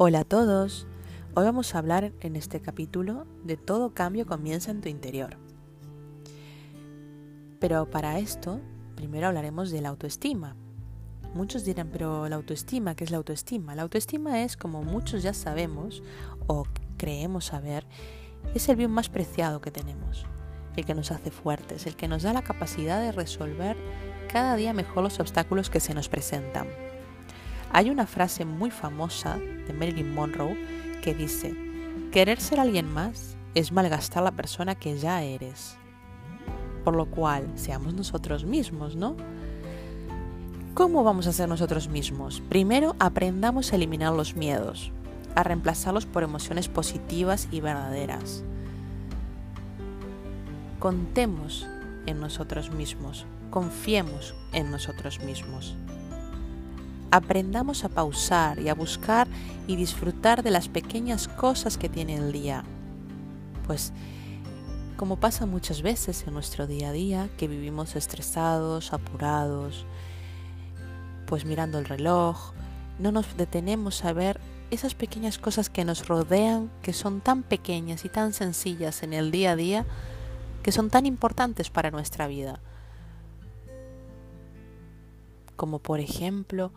Hola a todos. Hoy vamos a hablar en este capítulo de todo cambio comienza en tu interior. Pero para esto, primero hablaremos de la autoestima. Muchos dirán, pero la autoestima, ¿qué es la autoestima? La autoestima es, como muchos ya sabemos o creemos saber, es el bien más preciado que tenemos, el que nos hace fuertes, el que nos da la capacidad de resolver cada día mejor los obstáculos que se nos presentan. Hay una frase muy famosa de Marilyn Monroe que dice, querer ser alguien más es malgastar la persona que ya eres. Por lo cual, seamos nosotros mismos, ¿no? ¿Cómo vamos a ser nosotros mismos? Primero, aprendamos a eliminar los miedos, a reemplazarlos por emociones positivas y verdaderas. Contemos en nosotros mismos, confiemos en nosotros mismos aprendamos a pausar y a buscar y disfrutar de las pequeñas cosas que tiene el día. Pues como pasa muchas veces en nuestro día a día, que vivimos estresados, apurados, pues mirando el reloj, no nos detenemos a ver esas pequeñas cosas que nos rodean, que son tan pequeñas y tan sencillas en el día a día, que son tan importantes para nuestra vida. Como por ejemplo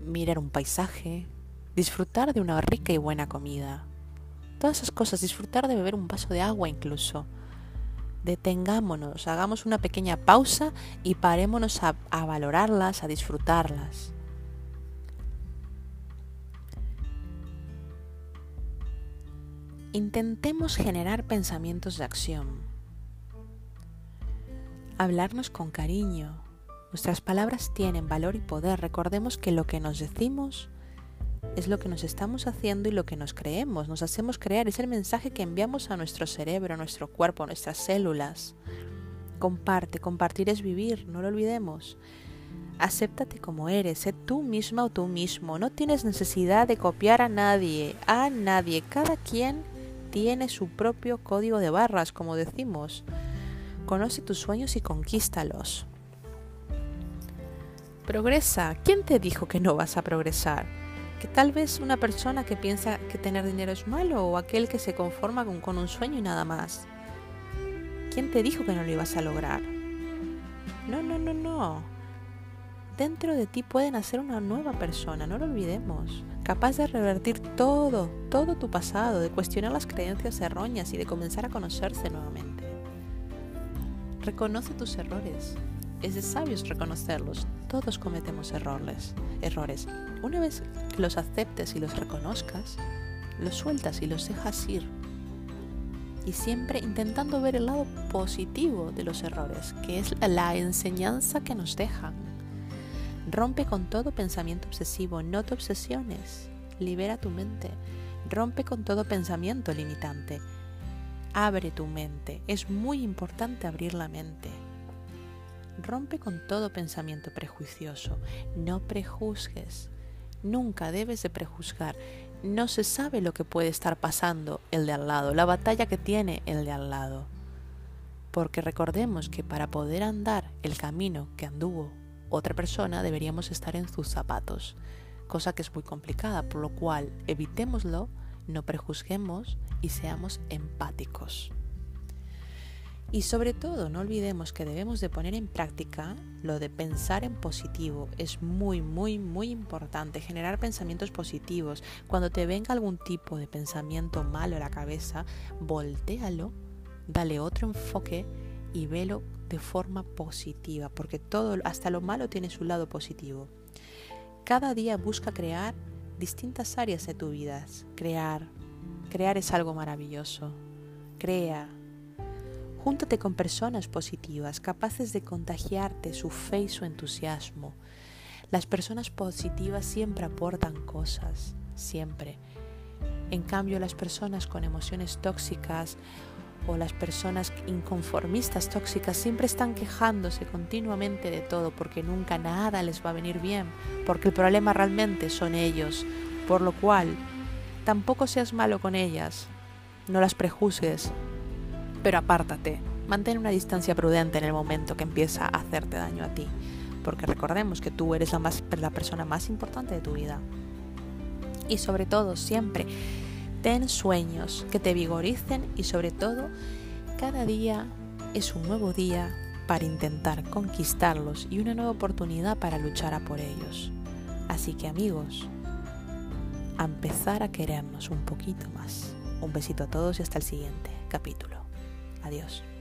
mirar un paisaje, disfrutar de una rica y buena comida. Todas esas cosas, disfrutar de beber un vaso de agua incluso. Detengámonos, hagamos una pequeña pausa y parémonos a, a valorarlas, a disfrutarlas. Intentemos generar pensamientos de acción. Hablarnos con cariño, Nuestras palabras tienen valor y poder. Recordemos que lo que nos decimos es lo que nos estamos haciendo y lo que nos creemos. Nos hacemos creer. Es el mensaje que enviamos a nuestro cerebro, a nuestro cuerpo, a nuestras células. Comparte. Compartir es vivir. No lo olvidemos. Acéptate como eres. Sé tú misma o tú mismo. No tienes necesidad de copiar a nadie. A nadie. Cada quien tiene su propio código de barras, como decimos. Conoce tus sueños y conquístalos. Progresa. ¿Quién te dijo que no vas a progresar? Que tal vez una persona que piensa que tener dinero es malo o aquel que se conforma con, un sueño y nada más. ¿Quién te dijo que no lo ibas a lograr? No, no, no, no. Dentro de ti puede nacer una nueva persona, no lo olvidemos, capaz de revertir todo, todo tu pasado, de cuestionar las creencias erróneas y de comenzar a conocerse nuevamente. Reconoce tus errores, es de sabios reconocerlos. Todos cometemos errores, errores. Una vez que los aceptes y los reconozcas, los sueltas y los dejas ir. Y siempre intentando ver el lado positivo de los errores, que es la enseñanza que nos dejan. Rompe con todo pensamiento obsesivo, no te obsesiones. Libera tu mente. Rompe con todo pensamiento limitante. Abre tu mente. Es muy importante abrir la mente. Rompe con todo pensamiento prejuicioso. No prejuzgues. Nunca debes de prejuzgar. No se sabe lo que puede estar pasando el de al lado, la batalla que tiene el de al lado. Porque recordemos que para poder andar el camino que anduvo otra persona deberíamos estar en sus zapatos, cosa que es muy complicada, por lo cual evitémoslo, no prejuzguemos y seamos empáticos. Y sobre todo, no olvidemos que debemos de poner en práctica lo de pensar en positivo. Es muy, muy, muy importante generar pensamientos positivos. Cuando te venga algún tipo de pensamiento malo a la cabeza, voltealo, dale otro enfoque y velo de forma positiva, porque todo, hasta lo malo tiene su lado positivo. Cada día busca crear distintas áreas de tu vida. Crear, crear es algo maravilloso. Crea, Júntate con personas positivas, capaces de contagiarte su fe y su entusiasmo. Las personas positivas siempre aportan cosas, siempre. En cambio, las personas con emociones tóxicas o las personas inconformistas tóxicas siempre están quejándose continuamente de todo porque nunca nada les va a venir bien, porque el problema realmente son ellos, por lo cual tampoco seas malo con ellas, no las prejuzgues, pero apártate. Mantén una distancia prudente en el momento que empieza a hacerte daño a ti, porque recordemos que tú eres la, persona más importante de tu vida. Y sobre todo, siempre, ten sueños que te vigoricen y sobre todo, cada día es un nuevo día para intentar conquistarlos y una nueva oportunidad para luchar a por ellos. Así que amigos, a empezar a querernos un poquito más. Un besito a todos y hasta el siguiente capítulo. Adiós.